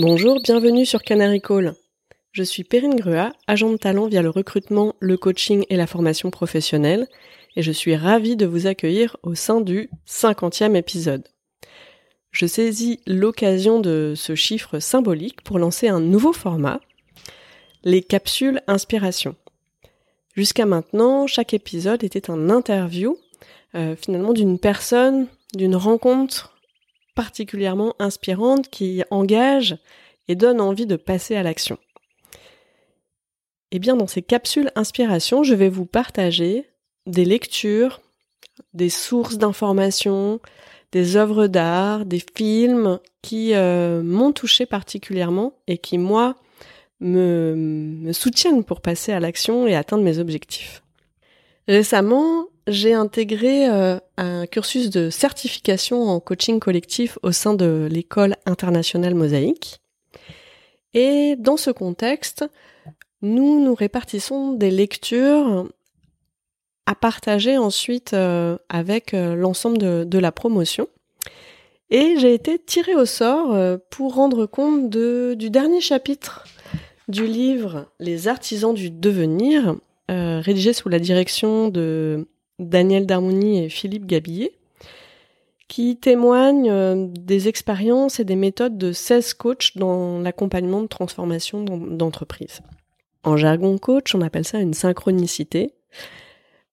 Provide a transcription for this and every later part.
Bonjour, bienvenue sur Canary Call. Je suis Perrine Grua, agent de talent via le recrutement, le coaching et la formation professionnelle, et je suis ravie de vous accueillir au sein du 50e épisode. Je saisis l'occasion de ce chiffre symbolique pour lancer un nouveau format, les capsules inspiration. Jusqu'à maintenant, chaque épisode était un interview, euh, finalement d'une personne, d'une rencontre particulièrement inspirante qui engage et donne envie de passer à l'action. Et eh bien, dans ces capsules inspiration, je vais vous partager des lectures, des sources d'informations, des œuvres d'art, des films qui euh, m'ont touché particulièrement et qui, moi, me, me soutiennent pour passer à l'action et atteindre mes objectifs. Récemment, j'ai intégré euh, un cursus de certification en coaching collectif au sein de l'école internationale Mosaïque. Et dans ce contexte, nous nous répartissons des lectures à partager ensuite euh, avec euh, l'ensemble de, la promotion. Et j'ai été tirée au sort pour rendre compte de, du dernier chapitre du livre Les artisans du devenir, rédigé sous la direction de Daniel Darmouni et Philippe Gabillet, qui témoignent euh, des expériences et des méthodes de 16 coachs dans l'accompagnement de transformation d'entreprise. En jargon coach, on appelle ça une synchronicité,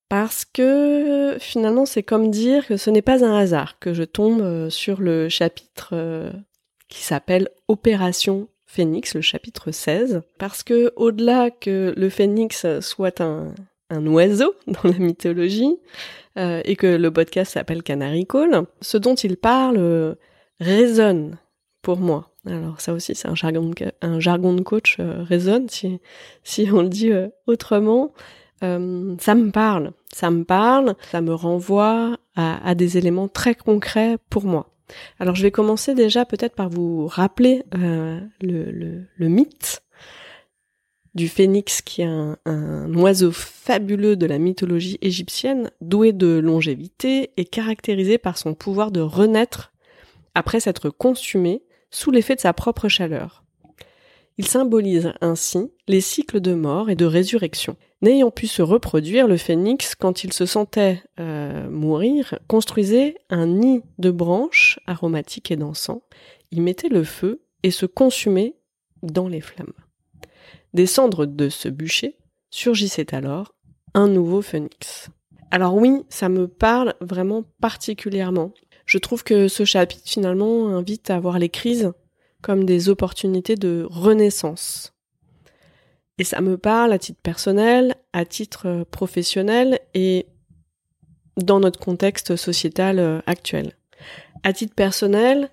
parce que finalement c'est comme dire que ce n'est pas un hasard que je tombe euh, sur le chapitre euh, qui s'appelle Opération Phénix, le chapitre 16, parce que au-delà que le phénix soit un, un oiseau dans la mythologie euh, et que le podcast s'appelle Canary Call, ce dont il parle euh, résonne pour moi. Alors ça aussi c'est un jargon de, un jargon de coach euh, résonne si si on le dit autrement. ça me parle, ça me parle, ça me renvoie à, à, des éléments très concrets pour moi. Alors je vais commencer déjà peut-être par vous rappeler le, le, le mythe du phénix qui est un, oiseau fabuleux de la mythologie égyptienne, doué de longévité et caractérisé par son pouvoir de renaître après s'être consumé sous l'effet de sa propre chaleur. Il symbolise ainsi les cycles de mort et de résurrection. N'ayant pu se reproduire, le phénix, quand il se sentait euh, mourir, construisait un nid de branches aromatiques et d'encens, y mettait le feu et se consumait dans les flammes. Des cendres de ce bûcher surgissait alors un nouveau phénix. Alors oui, ça me parle vraiment particulièrement. Je trouve que ce chapitre finalement invite à voir les crises comme des opportunités de renaissance. Et ça me parle à titre personnel, à titre professionnel et dans notre contexte sociétal euh, actuel. À titre personnel,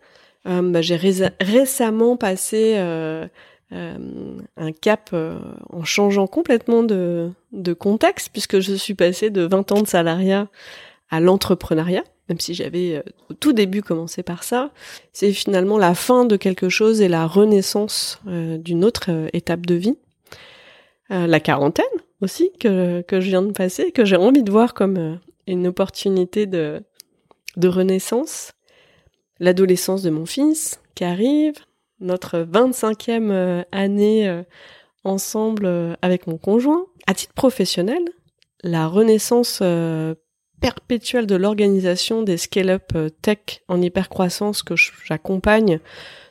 euh, bah, j'ai récemment passé euh, euh, un cap euh, en changeant complètement de, contexte, puisque je suis passée de 20 ans de salariat à l'entrepreneuriat, même si j'avais euh, au tout début commencé par ça. C'est finalement la fin de quelque chose et la renaissance d'une autre étape de vie. la quarantaine aussi, que, que je viens de passer, que j'ai envie de voir comme une opportunité de, de renaissance. L'adolescence de mon fils qui arrive, notre 25e euh, année euh, ensemble euh, avec mon conjoint. À titre professionnel, la renaissance perpétuelle de l'organisation des scale-up tech en hypercroissance que j'accompagne,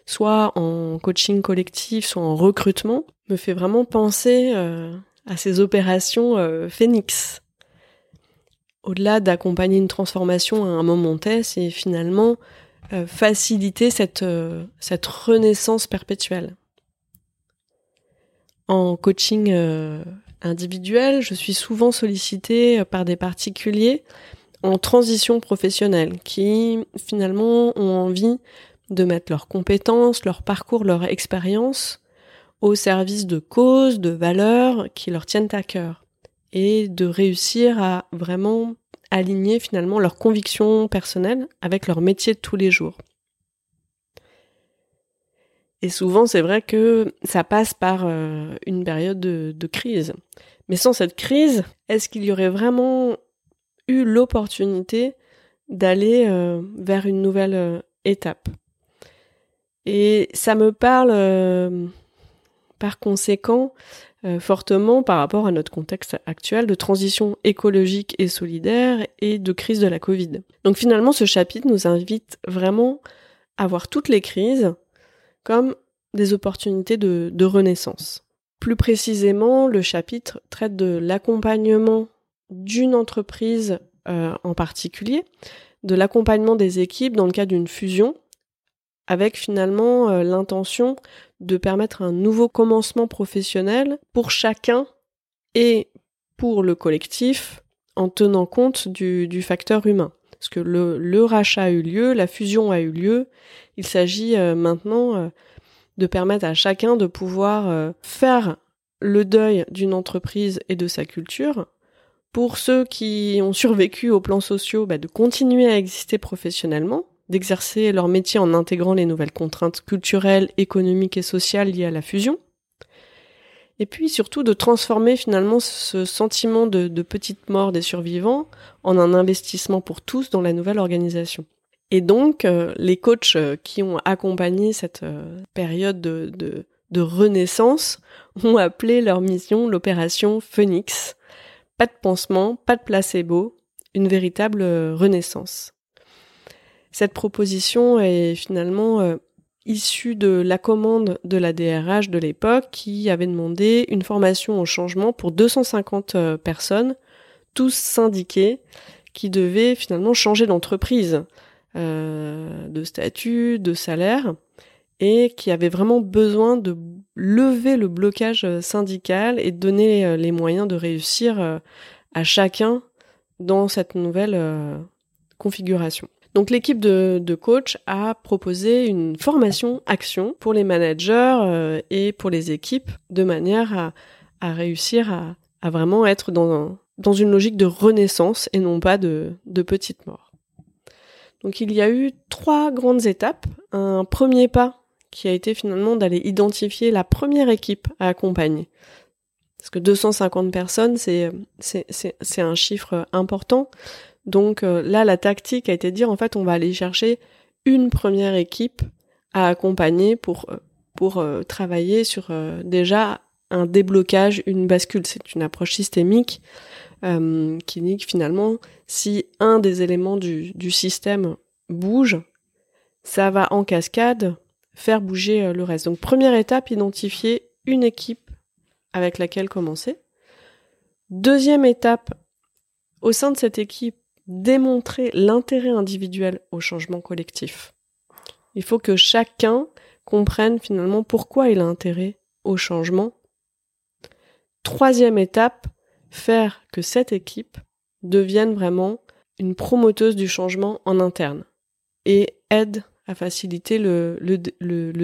soit en coaching collectif, soit en recrutement, me fait vraiment penser à ces opérations Phoenix. Au-delà d'accompagner une transformation à un moment T, c'est finalement euh, faciliter cette, euh, cette renaissance perpétuelle. En coaching euh, individuel, je suis souvent sollicitée par des particuliers en transition professionnelle qui finalement ont envie de mettre leurs compétences, leur parcours, leur expérience au service de causes, de valeurs qui leur tiennent à cœur et de réussir à vraiment aligner finalement leurs convictions personnelles avec leur métier de tous les jours. Et souvent, c'est vrai que ça passe par euh, une période de, crise. Mais sans cette crise, est-ce qu'il y aurait vraiment eu l'opportunité d'aller euh, vers une nouvelle euh, étape? Et ça me parle par conséquent fortement par rapport à notre contexte actuel de transition écologique et solidaire et de crise de la Covid. Donc finalement, ce chapitre nous invite vraiment à voir toutes les crises comme des opportunités de, renaissance. Plus précisément, le chapitre traite de l'accompagnement d'une entreprise euh, en particulier, de l'accompagnement des équipes dans le cas d'une fusion, avec finalement euh, l'intention de permettre un nouveau commencement professionnel pour chacun et pour le collectif en tenant compte du, facteur humain. Parce que le, rachat a eu lieu, la fusion a eu lieu, il s'agit euh, maintenant de permettre à chacun de pouvoir euh, faire le deuil d'une entreprise et de sa culture. Pour ceux qui ont survécu aux plans sociaux, bah, de continuer à exister professionnellement, d'exercer leur métier en intégrant les nouvelles contraintes culturelles, économiques et sociales liées à la fusion. Et puis surtout de transformer finalement ce sentiment de, petite mort des survivants en un investissement pour tous dans la nouvelle organisation. Et donc, euh, les coachs euh, qui ont accompagné cette euh, période de, de, renaissance ont appelé leur mission l'opération Phoenix. Pas de pansement, pas de placebo, une véritable renaissance. Cette proposition est finalement issue de la commande de la DRH de l'époque qui avait demandé une formation au changement pour 250 personnes, tous syndiqués, qui devaient finalement changer d'entreprise. Euh, de statut, de salaire, et qui avait vraiment besoin de lever le blocage syndical et de donner euh, les moyens de réussir euh, à chacun dans cette nouvelle configuration. Donc l'équipe de, coach a proposé une formation action pour les managers et pour les équipes de manière à, réussir à, vraiment être dans, une logique de renaissance et non pas de, petite mort. Donc il y a eu trois grandes étapes. Un premier pas qui a été finalement d'aller identifier la première équipe à accompagner. Parce que 250 personnes, c'est, un chiffre important. Donc euh, là, la tactique a été de dire, en fait, on va aller chercher une première équipe à accompagner pour, euh, euh, travailler sur déjà un déblocage, une bascule. C'est une approche systémique qui dit que finalement, si un des éléments du, du, système bouge, ça va en cascade faire bouger le reste. Donc première étape, identifier une équipe avec laquelle commencer. Deuxième étape, au sein de cette équipe, démontrer l'intérêt individuel au changement collectif. Il faut que chacun comprenne finalement pourquoi il a intérêt au changement. Troisième étape, faire que cette équipe devienne vraiment une promoteuse du changement en interne et aide à faciliter le,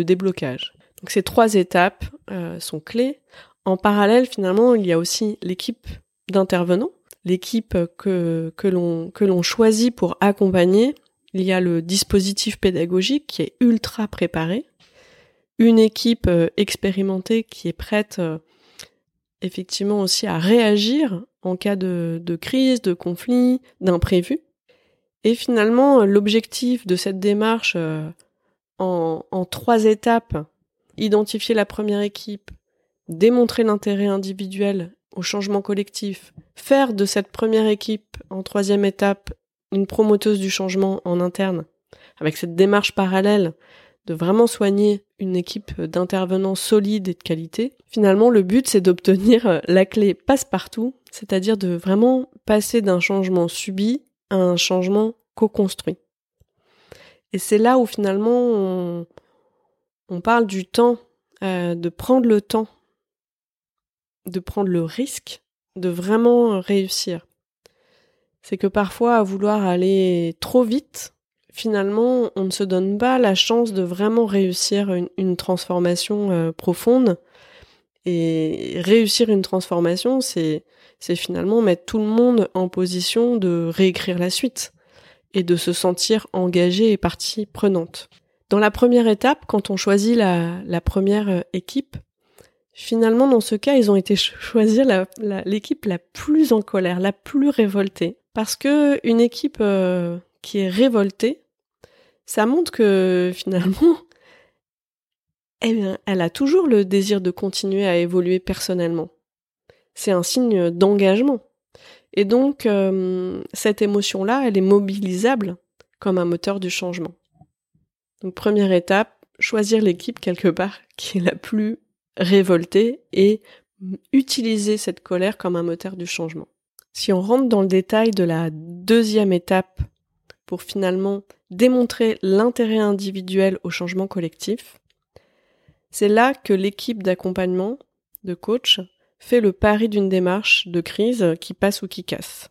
déblocage. Donc ces trois étapes euh, sont clés. En parallèle, finalement, il y a aussi l'équipe d'intervenants, l'équipe que, l'on choisit pour accompagner. Il y a le dispositif pédagogique qui est ultra préparé, une équipe euh, expérimentée qui est prête euh, effectivement aussi à réagir en cas de, crise, de conflit, d'imprévu. Et finalement, l'objectif de cette démarche euh, en, trois étapes, identifier la première équipe, démontrer l'intérêt individuel au changement collectif, faire de cette première équipe en troisième étape une promoteuse du changement en interne, avec cette démarche parallèle de vraiment soigner une équipe d'intervenants solides et de qualité, finalement le but c'est d'obtenir euh, la clé passe-partout, c'est-à-dire de vraiment passer d'un changement subi à un changement co-construit. Et c'est là où finalement on, parle du temps, euh, de prendre le temps, de prendre le risque de vraiment réussir. C'est que parfois à vouloir aller trop vite, finalement, on ne se donne pas la chance de vraiment réussir une, transformation euh, profonde. Et réussir une transformation, c'est finalement mettre tout le monde en position de réécrire la suite et de se sentir engagé et partie prenante. Dans la première étape, quand on choisit la, la première euh, équipe, finalement, dans ce cas, ils ont été choisir l'équipe la, plus en colère, la plus révoltée. Parce que une équipe euh, qui est révoltée, ça montre que finalement, eh bien, elle a toujours le désir de continuer à évoluer personnellement. C'est un signe d'engagement. Et donc, euh, cette émotion-là, elle est mobilisable comme un moteur du changement. Donc, première étape, choisir l'équipe quelque part qui est la plus révoltée et utiliser cette colère comme un moteur du changement. Si on rentre dans le détail de la deuxième étape pour finalement démontrer l'intérêt individuel au changement collectif, c'est là que l'équipe d'accompagnement, de coach, fait le pari d'une démarche de crise qui passe ou qui casse.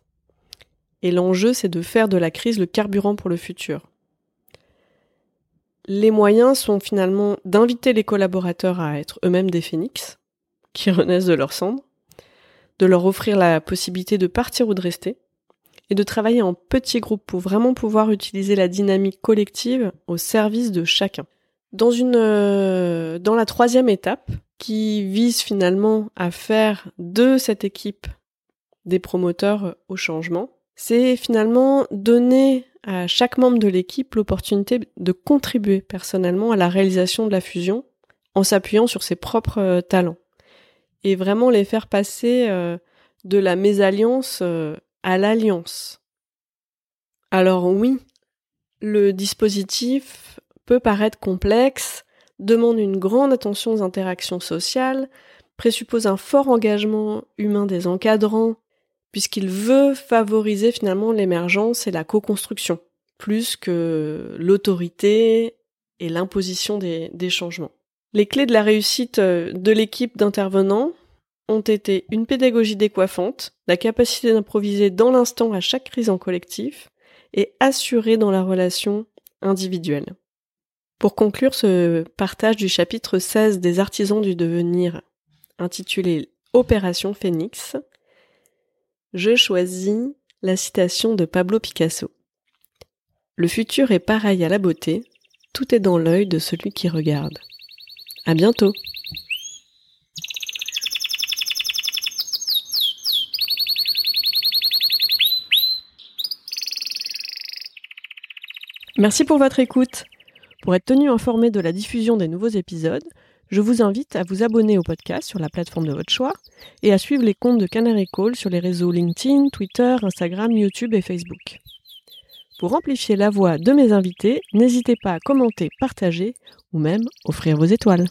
Et l'enjeu, c'est de faire de la crise le carburant pour le futur. Les moyens sont finalement d'inviter les collaborateurs à être eux-mêmes des phénix, qui renaissent de leur cendre, de leur offrir la possibilité de partir ou de rester, et de travailler en petits groupes pour vraiment pouvoir utiliser la dynamique collective au service de chacun. Dans une, euh, dans la troisième étape, qui vise finalement à faire de cette équipe des promoteurs au changement, c'est finalement donner à chaque membre de l'équipe l'opportunité de contribuer personnellement à la réalisation de la fusion en s'appuyant sur ses propres euh, talents et vraiment les faire passer euh, de la mésalliance à l'alliance. Alors oui, le dispositif peut paraître complexe, demande une grande attention aux interactions sociales, présuppose un fort engagement humain des encadrants, puisqu'il veut favoriser finalement l'émergence et la co-construction, plus que l'autorité et l'imposition des, changements. Les clés de la réussite euh, de l'équipe d'intervenants ont été une pédagogie décoiffante, la capacité d'improviser dans l'instant à chaque crise en collectif, et assurer dans la relation individuelle. Pour conclure ce partage du chapitre 16 des artisans du devenir, intitulé Opération Phoenix, je choisis la citation de Pablo Picasso. Le futur est pareil à la beauté, tout est dans l'œil de celui qui regarde. À bientôt! Merci pour votre écoute. Pour être tenu informé de la diffusion des nouveaux épisodes, je vous invite à vous abonner au podcast sur la plateforme de votre choix et à suivre les comptes de Canary Call sur les réseaux LinkedIn, Twitter, Instagram, YouTube et Facebook. Pour amplifier la voix de mes invités, n'hésitez pas à commenter, partager ou même offrir vos étoiles.